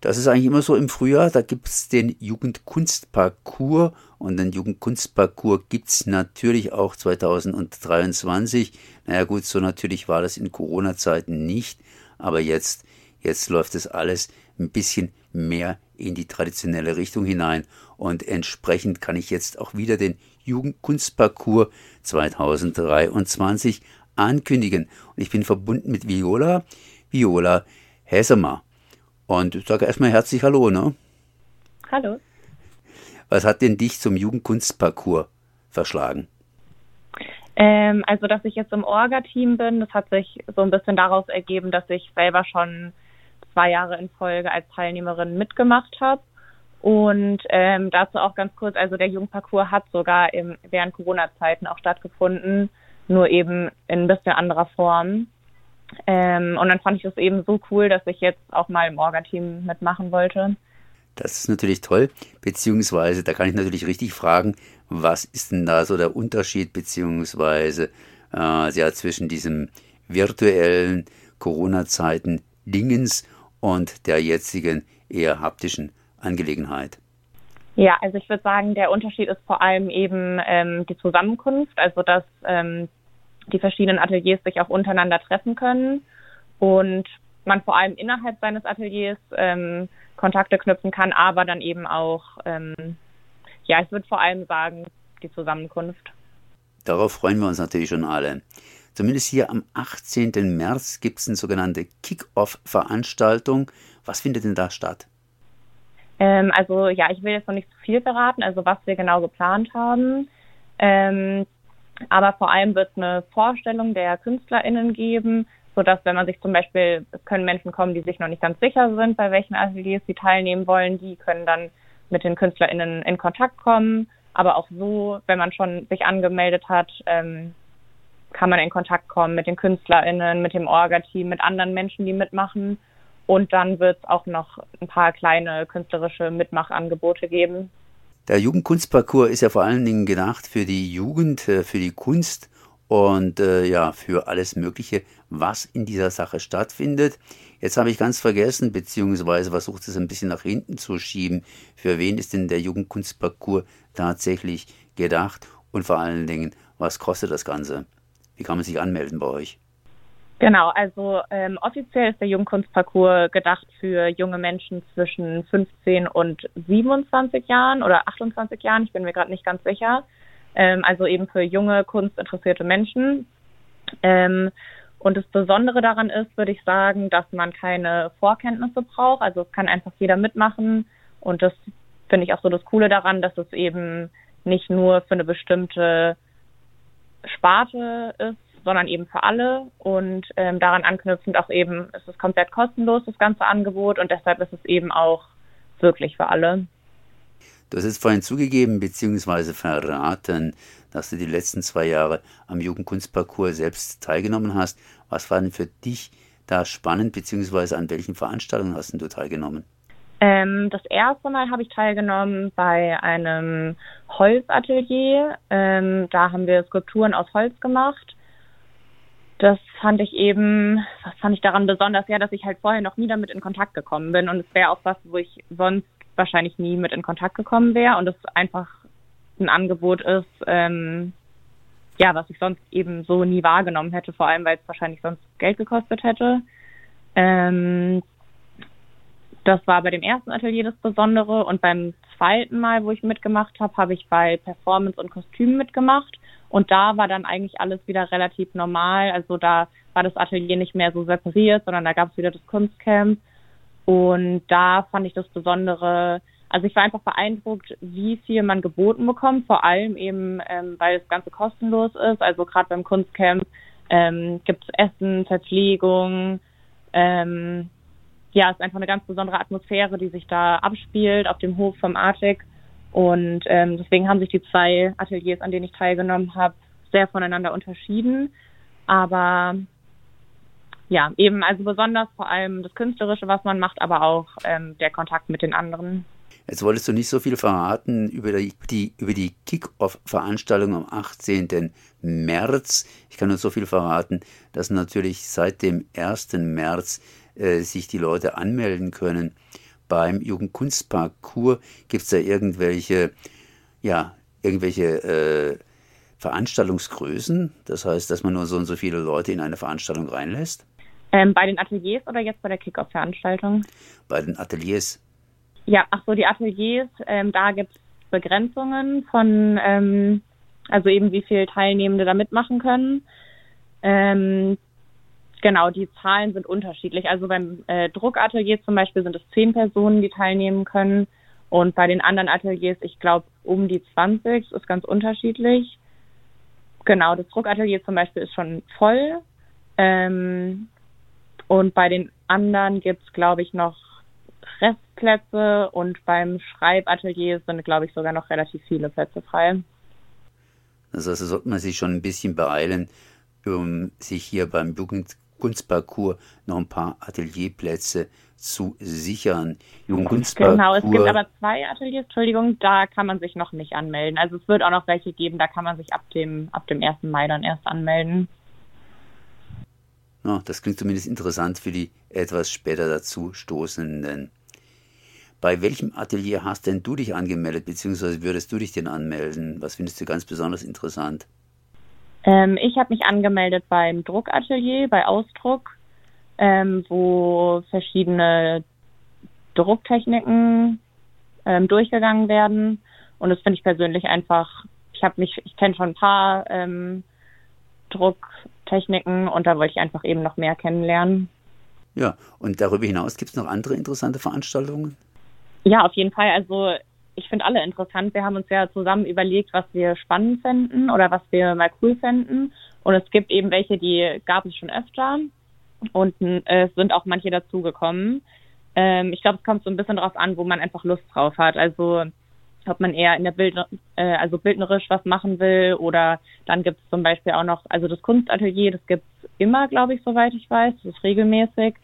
Das ist eigentlich immer so im Frühjahr. Da gibt es den Jugendkunstparcours und den Jugendkunstparcours gibt es natürlich auch 2023. Naja gut, so natürlich war das in Corona-Zeiten nicht, aber jetzt, jetzt läuft es alles ein bisschen mehr in die traditionelle Richtung hinein und entsprechend kann ich jetzt auch wieder den Jugendkunstparcours 2023 ankündigen. Und ich bin verbunden mit Viola, Viola Häsemer. Und ich sage erstmal herzlich Hallo, ne? Hallo. Was hat denn dich zum Jugendkunstparcours verschlagen? Ähm, also, dass ich jetzt im Orga-Team bin, das hat sich so ein bisschen daraus ergeben, dass ich selber schon zwei Jahre in Folge als Teilnehmerin mitgemacht habe. Und ähm, dazu auch ganz kurz, also der Jugendparcours hat sogar im, während Corona-Zeiten auch stattgefunden, nur eben in ein bisschen anderer Form. Ähm, und dann fand ich das eben so cool, dass ich jetzt auch mal im Orga-Team mitmachen wollte. Das ist natürlich toll, beziehungsweise da kann ich natürlich richtig fragen, was ist denn da so der Unterschied, beziehungsweise äh, ja, zwischen diesem virtuellen Corona-Zeiten Dingens und der jetzigen eher haptischen Angelegenheit? Ja, also ich würde sagen, der Unterschied ist vor allem eben ähm, die Zusammenkunft, also dass ähm, die verschiedenen Ateliers sich auch untereinander treffen können und man vor allem innerhalb seines Ateliers ähm, Kontakte knüpfen kann, aber dann eben auch, ähm, ja, ich würde vor allem sagen, die Zusammenkunft. Darauf freuen wir uns natürlich schon alle. Zumindest hier am 18. März gibt es eine sogenannte Kick-Off-Veranstaltung. Was findet denn da statt? Ähm, also ja, ich will jetzt noch nicht zu viel verraten, also was wir genau geplant haben. Ähm, aber vor allem wird es eine Vorstellung der KünstlerInnen geben, sodass wenn man sich zum Beispiel, es können Menschen kommen, die sich noch nicht ganz sicher sind, bei welchen Ateliers sie teilnehmen wollen, die können dann mit den KünstlerInnen in Kontakt kommen. Aber auch so, wenn man schon sich angemeldet hat, ähm, kann man in Kontakt kommen mit den KünstlerInnen, mit dem Orga-Team, mit anderen Menschen, die mitmachen. Und dann wird es auch noch ein paar kleine künstlerische Mitmachangebote geben. Der Jugendkunstparcours ist ja vor allen Dingen gedacht für die Jugend, äh, für die Kunst und äh, ja, für alles Mögliche, was in dieser Sache stattfindet. Jetzt habe ich ganz vergessen, beziehungsweise versucht es ein bisschen nach hinten zu schieben. Für wen ist denn der Jugendkunstparcours tatsächlich gedacht? Und vor allen Dingen, was kostet das Ganze? Wie kann man sich anmelden bei euch? Genau, also ähm, offiziell ist der Jugendkunstparcours gedacht für junge Menschen zwischen 15 und 27 Jahren oder 28 Jahren, ich bin mir gerade nicht ganz sicher. Ähm, also eben für junge, kunstinteressierte Menschen. Ähm, und das Besondere daran ist, würde ich sagen, dass man keine Vorkenntnisse braucht. Also es kann einfach jeder mitmachen. Und das finde ich auch so das Coole daran, dass es eben nicht nur für eine bestimmte Sparte ist, sondern eben für alle und ähm, daran anknüpfend auch eben, es ist komplett kostenlos, das ganze Angebot und deshalb ist es eben auch wirklich für alle. Du hast es vorhin zugegeben bzw. verraten, dass du die letzten zwei Jahre am Jugendkunstparcours selbst teilgenommen hast. Was war denn für dich da spannend bzw. an welchen Veranstaltungen hast du teilgenommen? Ähm, das erste Mal habe ich teilgenommen bei einem Holzatelier. Ähm, da haben wir Skulpturen aus Holz gemacht das fand ich eben, was fand ich daran besonders, ja, dass ich halt vorher noch nie damit in Kontakt gekommen bin. Und es wäre auch was, wo ich sonst wahrscheinlich nie mit in Kontakt gekommen wäre. Und es einfach ein Angebot ist, ähm, ja, was ich sonst eben so nie wahrgenommen hätte, vor allem weil es wahrscheinlich sonst Geld gekostet hätte. Ähm, das war bei dem ersten Atelier das Besondere. Und beim zweiten Mal, wo ich mitgemacht habe, habe ich bei Performance und Kostümen mitgemacht und da war dann eigentlich alles wieder relativ normal. Also da war das Atelier nicht mehr so separiert, sondern da gab es wieder das Kunstcamp. Und da fand ich das Besondere, also ich war einfach beeindruckt, wie viel man geboten bekommt, vor allem eben, ähm, weil das Ganze kostenlos ist. Also gerade beim Kunstcamp ähm, gibt es Essen, Verpflegung. Ähm, ja, es ist einfach eine ganz besondere Atmosphäre, die sich da abspielt auf dem Hof vom Arctic. Und ähm, deswegen haben sich die zwei Ateliers, an denen ich teilgenommen habe, sehr voneinander unterschieden. Aber ja, eben also besonders vor allem das Künstlerische, was man macht, aber auch ähm, der Kontakt mit den anderen. Jetzt wolltest du nicht so viel verraten über die, über die Kick-Off-Veranstaltung am 18. März. Ich kann nur so viel verraten, dass natürlich seit dem 1. März äh, sich die Leute anmelden können beim Jugendkunstparcours? Gibt es da irgendwelche, ja, irgendwelche äh, Veranstaltungsgrößen? Das heißt, dass man nur so und so viele Leute in eine Veranstaltung reinlässt? Ähm, bei den Ateliers oder jetzt bei der Kickoff-Veranstaltung? Bei den Ateliers. Ja, ach so, die Ateliers, ähm, da gibt es Begrenzungen von, ähm, also eben wie viele Teilnehmende da mitmachen können. Ähm, genau, die Zahlen sind unterschiedlich. Also beim äh, Druckatelier zum Beispiel sind es zehn Personen, die teilnehmen können. Und bei den anderen Ateliers, ich glaube, um die 20, das ist ganz unterschiedlich. Genau, das Druckatelier zum Beispiel ist schon voll. Ähm, und bei den anderen gibt es, glaube ich, noch Restplätze und beim Schreibatelier sind, glaube ich, sogar noch relativ viele Plätze frei. Heißt, da sollte man sich schon ein bisschen beeilen, um sich hier beim Jugendkunstparcours noch ein paar Atelierplätze zu sichern. Genau, es gibt aber zwei Ateliers, Entschuldigung, da kann man sich noch nicht anmelden. Also es wird auch noch welche geben, da kann man sich ab dem, ab dem 1. Mai dann erst anmelden. Ja, das klingt zumindest interessant für die etwas später dazu stoßenden. Bei welchem Atelier hast denn du dich angemeldet, beziehungsweise würdest du dich denn anmelden? Was findest du ganz besonders interessant? Ähm, ich habe mich angemeldet beim Druckatelier, bei Ausdruck, ähm, wo verschiedene Drucktechniken ähm, durchgegangen werden. Und das finde ich persönlich einfach, ich habe mich, ich kenne schon ein paar ähm, Drucktechniken und da wollte ich einfach eben noch mehr kennenlernen. Ja, und darüber hinaus gibt es noch andere interessante Veranstaltungen? Ja, auf jeden Fall. Also ich finde alle interessant. Wir haben uns ja zusammen überlegt, was wir spannend fänden oder was wir mal cool fänden. Und es gibt eben welche, die gab es schon öfter. Und äh, es sind auch manche dazugekommen. Ähm, ich glaube, es kommt so ein bisschen darauf an, wo man einfach Lust drauf hat. Also ob man eher in der Bild, äh, also bildnerisch was machen will oder dann gibt es zum Beispiel auch noch, also das Kunstatelier, das gibt es immer, glaube ich, soweit ich weiß, das ist regelmäßig.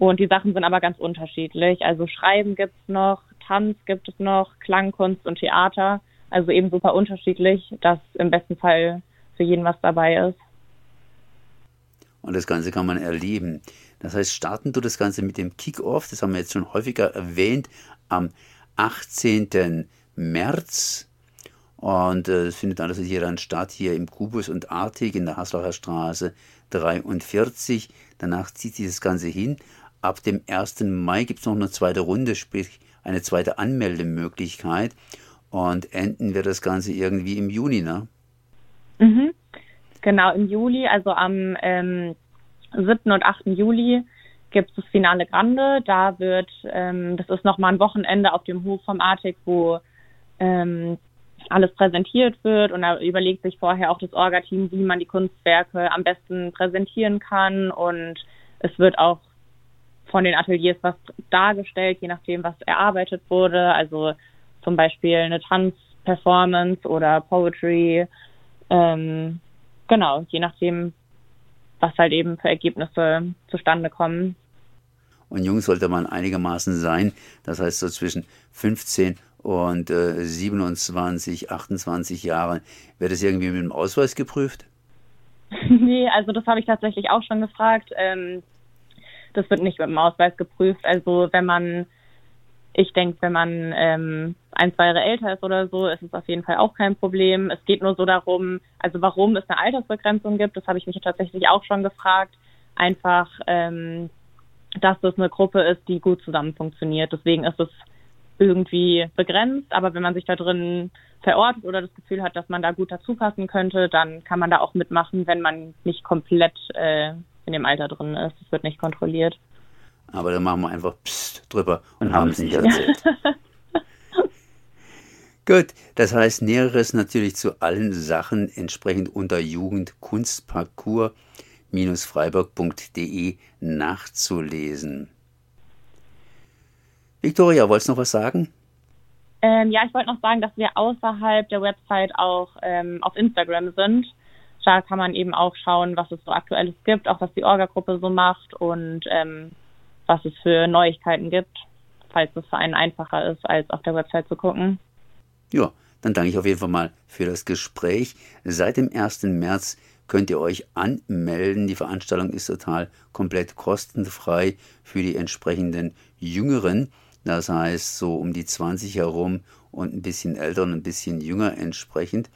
Und die Sachen sind aber ganz unterschiedlich. Also Schreiben gibt es noch, Tanz gibt es noch, Klangkunst und Theater. Also eben super unterschiedlich, dass im besten Fall für jeden was dabei ist. Und das Ganze kann man erleben. Das heißt, starten du das Ganze mit dem Kick-Off, das haben wir jetzt schon häufiger erwähnt, am 18. März. Und äh, es findet alles hier dann statt, hier im Kubus und Artig in der Haslacher Straße 43. Danach zieht sich das Ganze hin ab dem 1. Mai gibt es noch eine zweite Runde, sprich eine zweite Anmeldemöglichkeit. Und enden wird das Ganze irgendwie im Juni, ne? Mhm. Genau, im Juli, also am ähm, 7. und 8. Juli gibt es das Finale Grande. Da wird, ähm, das ist nochmal ein Wochenende auf dem Hof vom Artig, wo ähm, alles präsentiert wird und da überlegt sich vorher auch das Orga-Team, wie man die Kunstwerke am besten präsentieren kann und es wird auch von den Ateliers was dargestellt, je nachdem, was erarbeitet wurde. Also zum Beispiel eine Tanzperformance oder Poetry. Ähm, genau, je nachdem, was halt eben für Ergebnisse zustande kommen. Und jung sollte man einigermaßen sein. Das heißt so zwischen 15 und äh, 27, 28 Jahren. Wird das irgendwie mit dem Ausweis geprüft? nee, also das habe ich tatsächlich auch schon gefragt. Ähm, das wird nicht mit dem Ausweis geprüft. Also wenn man, ich denke, wenn man ähm, ein, zwei Jahre älter ist oder so, ist es auf jeden Fall auch kein Problem. Es geht nur so darum, also warum es eine Altersbegrenzung gibt, das habe ich mich tatsächlich auch schon gefragt. Einfach, ähm, dass das eine Gruppe ist, die gut zusammen funktioniert. Deswegen ist es irgendwie begrenzt, aber wenn man sich da drin verortet oder das Gefühl hat, dass man da gut dazu passen könnte, dann kann man da auch mitmachen, wenn man nicht komplett äh, in dem Alter drin ist. Es wird nicht kontrolliert. Aber dann machen wir einfach Psst drüber und haben es nicht erzählt. Gut, das heißt Näheres natürlich zu allen Sachen entsprechend unter Jugendkunstparcours-freiburg.de nachzulesen. Victoria, wolltest du noch was sagen? Ähm, ja, ich wollte noch sagen, dass wir außerhalb der Website auch ähm, auf Instagram sind. Da kann man eben auch schauen, was es so aktuelles gibt, auch was die Orga-Gruppe so macht und ähm, was es für Neuigkeiten gibt, falls es für einen einfacher ist, als auf der Website zu gucken. Ja, dann danke ich auf jeden Fall mal für das Gespräch. Seit dem 1. März könnt ihr euch anmelden. Die Veranstaltung ist total komplett kostenfrei für die entsprechenden Jüngeren. Das heißt, so um die 20 herum und ein bisschen älter und ein bisschen jünger entsprechend.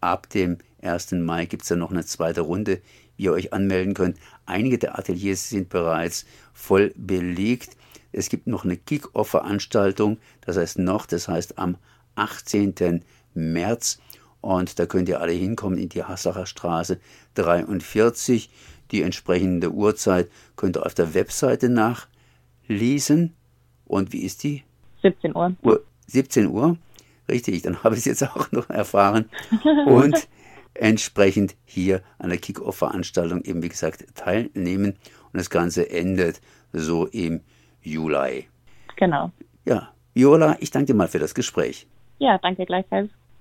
Ab dem 1. Mai gibt es dann noch eine zweite Runde, wie ihr euch anmelden könnt. Einige der Ateliers sind bereits voll belegt. Es gibt noch eine Kick-Off-Veranstaltung, das heißt noch, das heißt am 18. März. Und da könnt ihr alle hinkommen in die Hassacher Straße 43. Die entsprechende Uhrzeit könnt ihr auf der Webseite nachlesen. Und wie ist die? 17 Uhr. Uhr 17 Uhr, richtig, dann habe ich es jetzt auch noch erfahren. Und entsprechend hier an der Kick-Off-Veranstaltung eben, wie gesagt, teilnehmen. Und das Ganze endet so im Juli. Genau. Ja, Viola, ich danke dir mal für das Gespräch. Ja, danke gleichfalls.